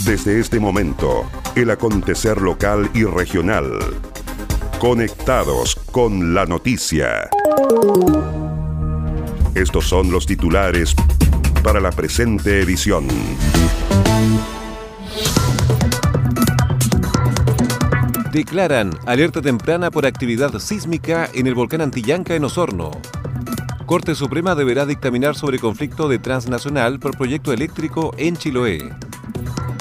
Desde este momento, el acontecer local y regional. Conectados con la noticia. Estos son los titulares para la presente edición. Declaran alerta temprana por actividad sísmica en el volcán Antillanca en Osorno. Corte Suprema deberá dictaminar sobre conflicto de transnacional por proyecto eléctrico en Chiloé.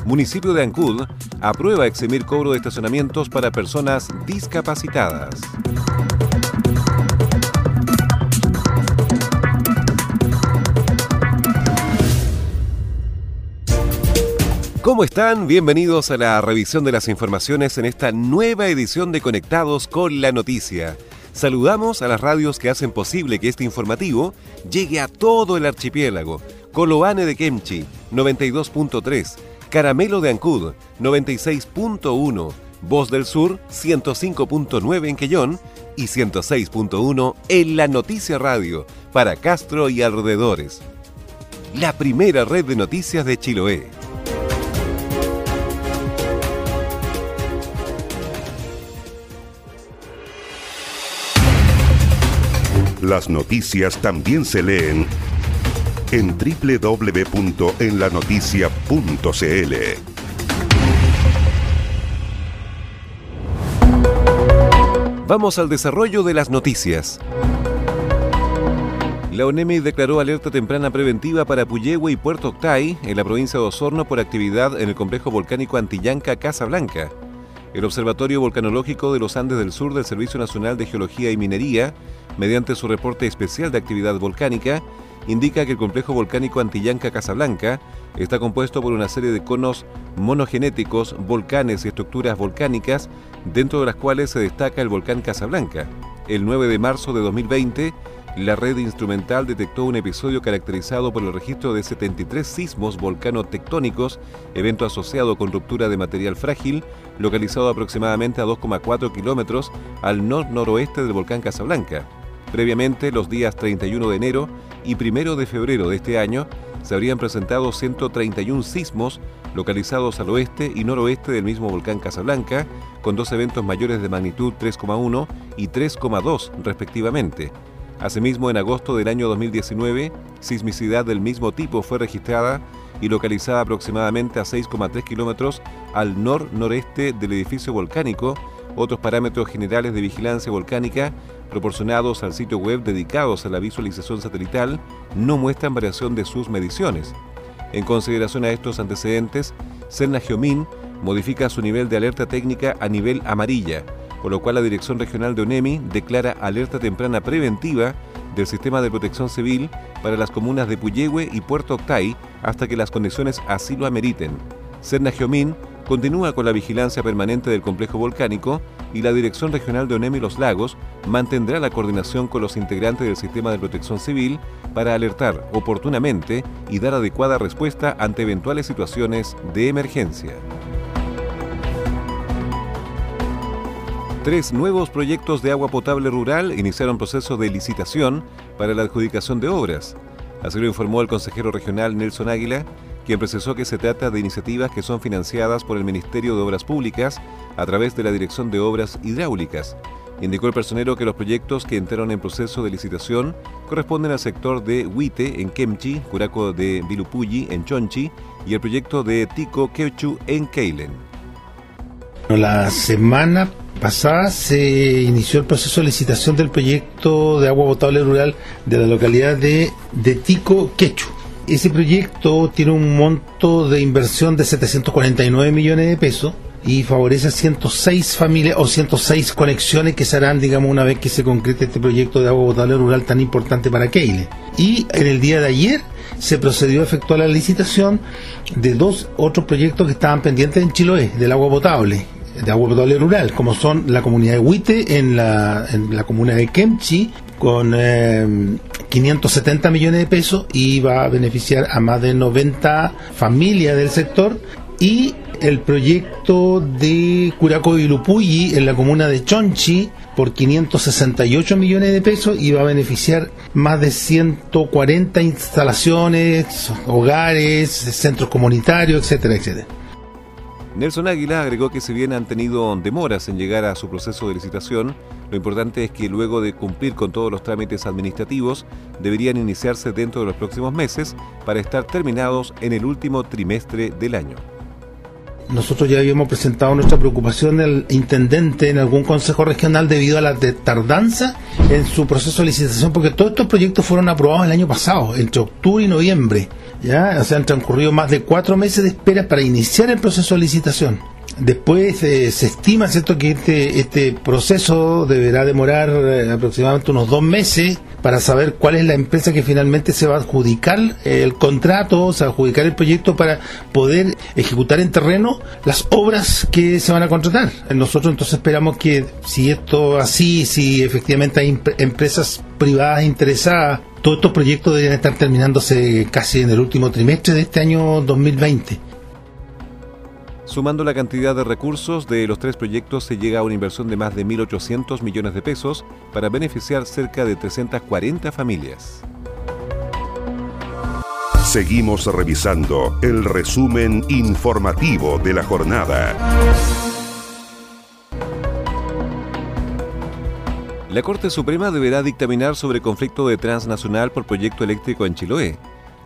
Municipio de Ancud aprueba eximir cobro de estacionamientos para personas discapacitadas. ¿Cómo están? Bienvenidos a la revisión de las informaciones en esta nueva edición de Conectados con la Noticia. Saludamos a las radios que hacen posible que este informativo llegue a todo el archipiélago. Coloane de Kemchi, 92.3, Caramelo de Ancud, 96.1, Voz del Sur, 105.9 en Quellón y 106.1 en La Noticia Radio, para Castro y alrededores. La primera red de noticias de Chiloé. Las noticias también se leen en www.enlanoticia.cl. Vamos al desarrollo de las noticias. La ONEMI declaró alerta temprana preventiva para Puyehue y Puerto Octay, en la provincia de Osorno, por actividad en el complejo volcánico Antillanca Casablanca. El Observatorio Volcanológico de los Andes del Sur del Servicio Nacional de Geología y Minería mediante su reporte especial de actividad volcánica, indica que el complejo volcánico Antillanca Casablanca está compuesto por una serie de conos monogenéticos, volcanes y estructuras volcánicas, dentro de las cuales se destaca el volcán Casablanca. El 9 de marzo de 2020, la red instrumental detectó un episodio caracterizado por el registro de 73 sismos volcano-tectónicos, evento asociado con ruptura de material frágil, localizado aproximadamente a 2,4 kilómetros al nor-noroeste del volcán Casablanca. Previamente, los días 31 de enero y 1 de febrero de este año, se habrían presentado 131 sismos localizados al oeste y noroeste del mismo volcán Casablanca, con dos eventos mayores de magnitud 3,1 y 3,2 respectivamente. Asimismo, en agosto del año 2019, sismicidad del mismo tipo fue registrada y localizada aproximadamente a 6,3 kilómetros al nor-noreste del edificio volcánico. Otros parámetros generales de vigilancia volcánica proporcionados al sitio web dedicados a la visualización satelital no muestran variación de sus mediciones. En consideración a estos antecedentes, Geomin modifica su nivel de alerta técnica a nivel amarilla, por lo cual la Dirección Regional de ONEMI declara alerta temprana preventiva del sistema de protección civil para las comunas de Puyehue y Puerto Octay hasta que las condiciones así lo ameriten. Geomin continúa con la vigilancia permanente del complejo volcánico y la Dirección Regional de ONEMI Los Lagos mantendrá la coordinación con los integrantes del sistema de protección civil para alertar oportunamente y dar adecuada respuesta ante eventuales situaciones de emergencia. Tres nuevos proyectos de agua potable rural iniciaron proceso de licitación para la adjudicación de obras. Así lo informó el consejero regional Nelson Águila, quien precisó que se trata de iniciativas que son financiadas por el Ministerio de Obras Públicas a través de la Dirección de Obras Hidráulicas. Indicó el personero que los proyectos que entraron en proceso de licitación corresponden al sector de Huite en Kemchi, Curaco de Vilupulli en Chonchi y el proyecto de Tico Quechu en Keilen. La semana pasada se inició el proceso de licitación del proyecto de agua potable rural de la localidad de, de Tico Quechu ese proyecto tiene un monto de inversión de 749 millones de pesos y favorece a 106 familias o 106 conexiones que se harán, digamos, una vez que se concrete este proyecto de agua potable rural tan importante para Keile. Y en el día de ayer se procedió a efectuar la licitación de dos otros proyectos que estaban pendientes en Chiloé, del agua potable de agua potable rural, como son la comunidad de Huite en la, en la comuna de Kemchi, con 570 eh, millones de pesos y va a beneficiar a más de 90 familias del sector y el proyecto de Curaco y Lupuyi en la comuna de Chonchi por 568 millones de pesos y va a beneficiar más de 140 instalaciones, hogares, centros comunitarios, etcétera, etcétera. Nelson Águila agregó que si bien han tenido demoras en llegar a su proceso de licitación, lo importante es que luego de cumplir con todos los trámites administrativos, deberían iniciarse dentro de los próximos meses para estar terminados en el último trimestre del año. Nosotros ya habíamos presentado nuestra preocupación al intendente en algún consejo regional debido a la tardanza en su proceso de licitación, porque todos estos proyectos fueron aprobados el año pasado, entre octubre y noviembre. Ya, o sea, han transcurrido más de cuatro meses de espera para iniciar el proceso de licitación. Después eh, se estima cierto que este, este proceso deberá demorar eh, aproximadamente unos dos meses para saber cuál es la empresa que finalmente se va a adjudicar el contrato, o sea, adjudicar el proyecto para poder ejecutar en terreno las obras que se van a contratar. Nosotros entonces esperamos que si esto así, si efectivamente hay empresas privadas interesadas, todos estos proyectos deberían estar terminándose casi en el último trimestre de este año 2020. Sumando la cantidad de recursos de los tres proyectos se llega a una inversión de más de 1.800 millones de pesos para beneficiar cerca de 340 familias. Seguimos revisando el resumen informativo de la jornada. La Corte Suprema deberá dictaminar sobre conflicto de transnacional por proyecto eléctrico en Chiloé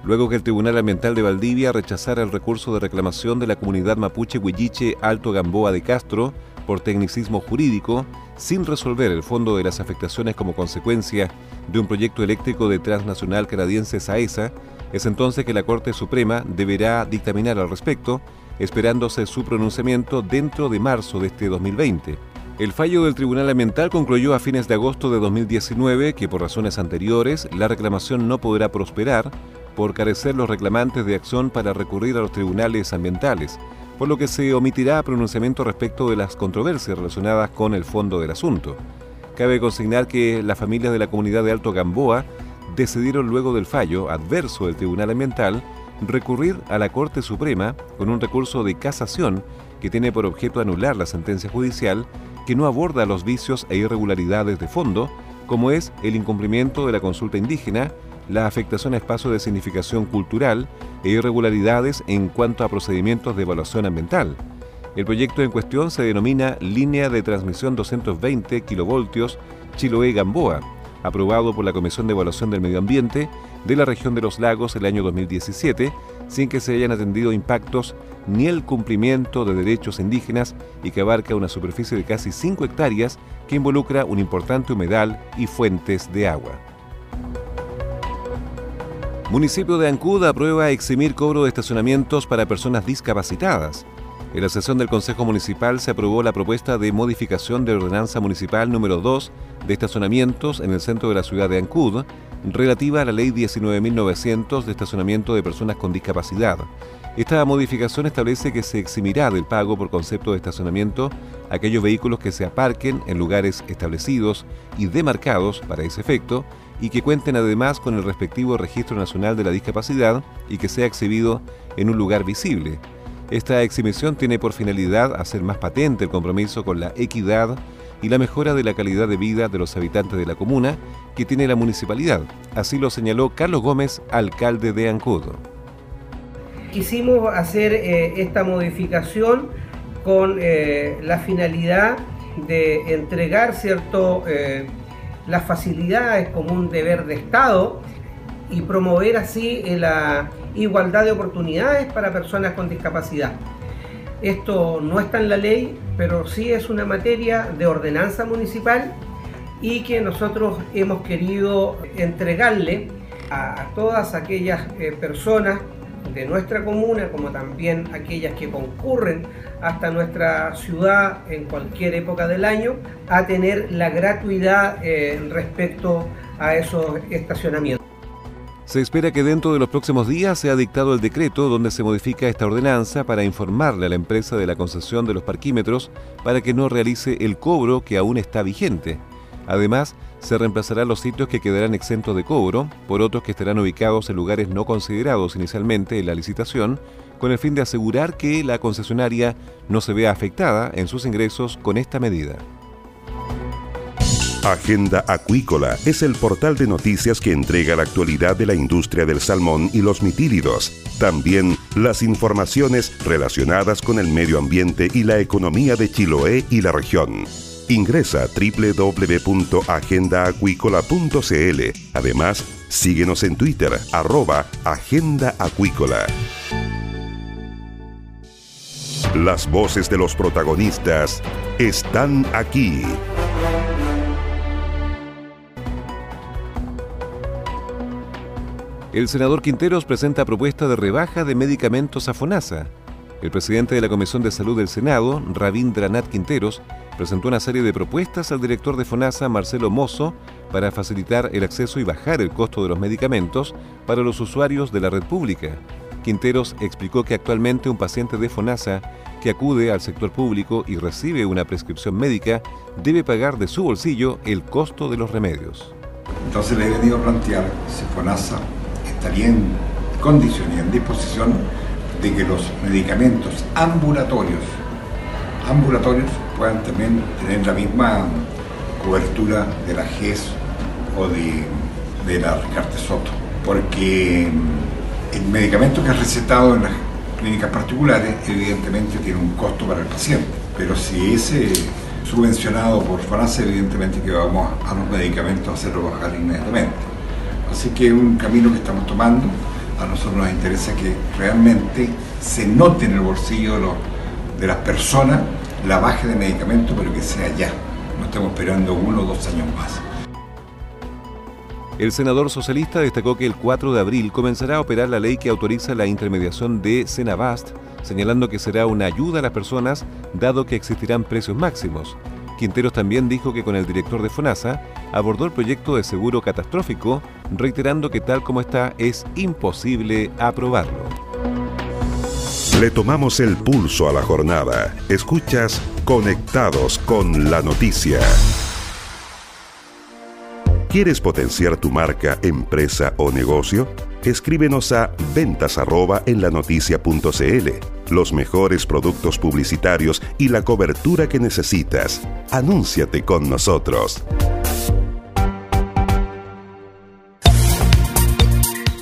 luego que el Tribunal Ambiental de Valdivia rechazara el recurso de reclamación de la comunidad mapuche Huilliche Alto Gamboa de Castro por tecnicismo jurídico, sin resolver el fondo de las afectaciones como consecuencia de un proyecto eléctrico de transnacional canadiense SAESA, es entonces que la Corte Suprema deberá dictaminar al respecto, esperándose su pronunciamiento dentro de marzo de este 2020. El fallo del Tribunal Ambiental concluyó a fines de agosto de 2019 que por razones anteriores la reclamación no podrá prosperar por carecer los reclamantes de acción para recurrir a los tribunales ambientales, por lo que se omitirá pronunciamiento respecto de las controversias relacionadas con el fondo del asunto. Cabe consignar que las familias de la comunidad de Alto Gamboa decidieron luego del fallo adverso del Tribunal Ambiental recurrir a la Corte Suprema con un recurso de casación que tiene por objeto anular la sentencia judicial que no aborda los vicios e irregularidades de fondo, como es el incumplimiento de la consulta indígena la afectación a espacios de significación cultural e irregularidades en cuanto a procedimientos de evaluación ambiental. El proyecto en cuestión se denomina Línea de Transmisión 220 kV Chiloé-Gamboa, aprobado por la Comisión de Evaluación del Medio Ambiente de la región de los lagos el año 2017, sin que se hayan atendido impactos ni el cumplimiento de derechos indígenas y que abarca una superficie de casi 5 hectáreas que involucra un importante humedal y fuentes de agua. Municipio de Ancud aprueba eximir cobro de estacionamientos para personas discapacitadas. En la sesión del Consejo Municipal se aprobó la propuesta de modificación de ordenanza municipal número 2 de estacionamientos en el centro de la ciudad de Ancud, relativa a la ley 19.900 de estacionamiento de personas con discapacidad. Esta modificación establece que se eximirá del pago por concepto de estacionamiento aquellos vehículos que se aparquen en lugares establecidos y demarcados para ese efecto y que cuenten además con el respectivo Registro Nacional de la Discapacidad y que sea exhibido en un lugar visible. Esta exhibición tiene por finalidad hacer más patente el compromiso con la equidad y la mejora de la calidad de vida de los habitantes de la comuna que tiene la municipalidad. Así lo señaló Carlos Gómez, alcalde de Ancudo. Quisimos hacer eh, esta modificación con eh, la finalidad de entregar cierto eh, las facilidades como un deber de Estado y promover así la igualdad de oportunidades para personas con discapacidad. Esto no está en la ley, pero sí es una materia de ordenanza municipal y que nosotros hemos querido entregarle a, todas aquellas eh, personas de nuestra comuna, como también aquellas que concurren hasta nuestra ciudad en cualquier época del año, a tener la gratuidad eh, respecto a esos estacionamientos. Se espera que dentro de los próximos días sea dictado el decreto donde se modifica esta ordenanza para informarle a la empresa de la concesión de los parquímetros para que no realice el cobro que aún está vigente. Además, se reemplazarán los sitios que quedarán exentos de cobro por otros que estarán ubicados en lugares no considerados inicialmente en la licitación, con el fin de asegurar que la concesionaria no se vea afectada en sus ingresos con esta medida. Agenda Acuícola es el portal de noticias que entrega la actualidad de la industria del salmón y los mitílidos. También las informaciones relacionadas con el medio ambiente y la economía de Chiloé y la región. Ingresa a www.agendaacuícola.cl. Además, síguenos en Twitter, arroba Agenda Acuícola. Las voces de los protagonistas están aquí. El senador Quinteros presenta propuesta de rebaja de medicamentos a FONASA. El presidente de la Comisión de Salud del Senado, Rabindranath Quinteros, presentó una serie de propuestas al director de FONASA, Marcelo Mozo, para facilitar el acceso y bajar el costo de los medicamentos para los usuarios de la red pública. Quinteros explicó que actualmente un paciente de FONASA que acude al sector público y recibe una prescripción médica debe pagar de su bolsillo el costo de los remedios. Entonces le he venido a plantear si FONASA estaría en condición y en disposición de que los medicamentos ambulatorios, ambulatorios puedan también tener la misma cobertura de la GES o de, de la Ricarte Soto. Porque el medicamento que es recetado en las clínicas particulares evidentemente tiene un costo para el paciente, pero si ese subvencionado por FONASA, evidentemente que vamos a los medicamentos a hacerlo bajar inmediatamente. Así que es un camino que estamos tomando. A nosotros nos interesa que realmente se note en el bolsillo de, las personas la baja de medicamentos, pero que sea ya. No estamos esperando uno o dos años más. El senador socialista destacó que el 4 de abril comenzará a operar la ley que autoriza la intermediación de Senabast, señalando que será una ayuda a las personas dado que existirán precios máximos. Quinteros también dijo que con el director de FONASA abordó el proyecto de seguro catastrófico, reiterando que tal como está es imposible aprobarlo. Le tomamos el pulso a la jornada. Escuchas Conectados con la Noticia. ¿Quieres potenciar tu marca, empresa o negocio? Escríbenos a ventas en la Los mejores productos publicitarios y la cobertura que necesitas. Anúnciate con nosotros.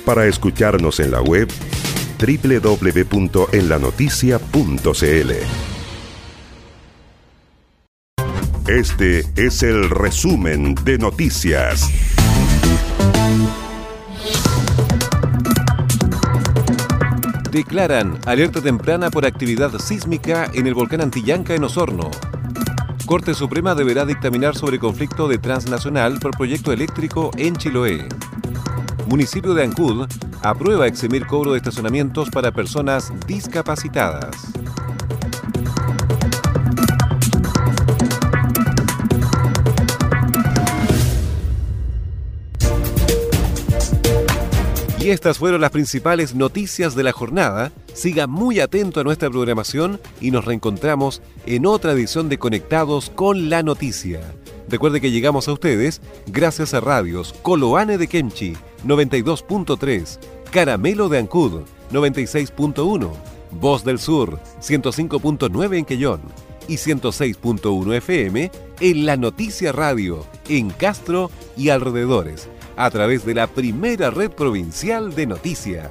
Para escucharnos en la web www.enlanoticia.cl este es el resumen de noticias. Declaran alerta temprana por actividad sísmica en el volcán Antillanca en Osorno. Corte Suprema deberá dictaminar sobre conflicto de transnacional por proyecto eléctrico en Chiloé. Municipio de Ancud aprueba eximir cobro de estacionamientos para personas discapacitadas. Y estas fueron las principales noticias de la jornada. Siga muy atento a nuestra programación y nos reencontramos en otra edición de Conectados con la Noticia. Recuerde que llegamos a ustedes gracias a radios Coloane de Kemchi 92.3, Caramelo de Ancud 96.1, Voz del Sur 105.9 en Quellón y 106.1 FM en La Noticia Radio en Castro y alrededores a través de la primera red provincial de noticias.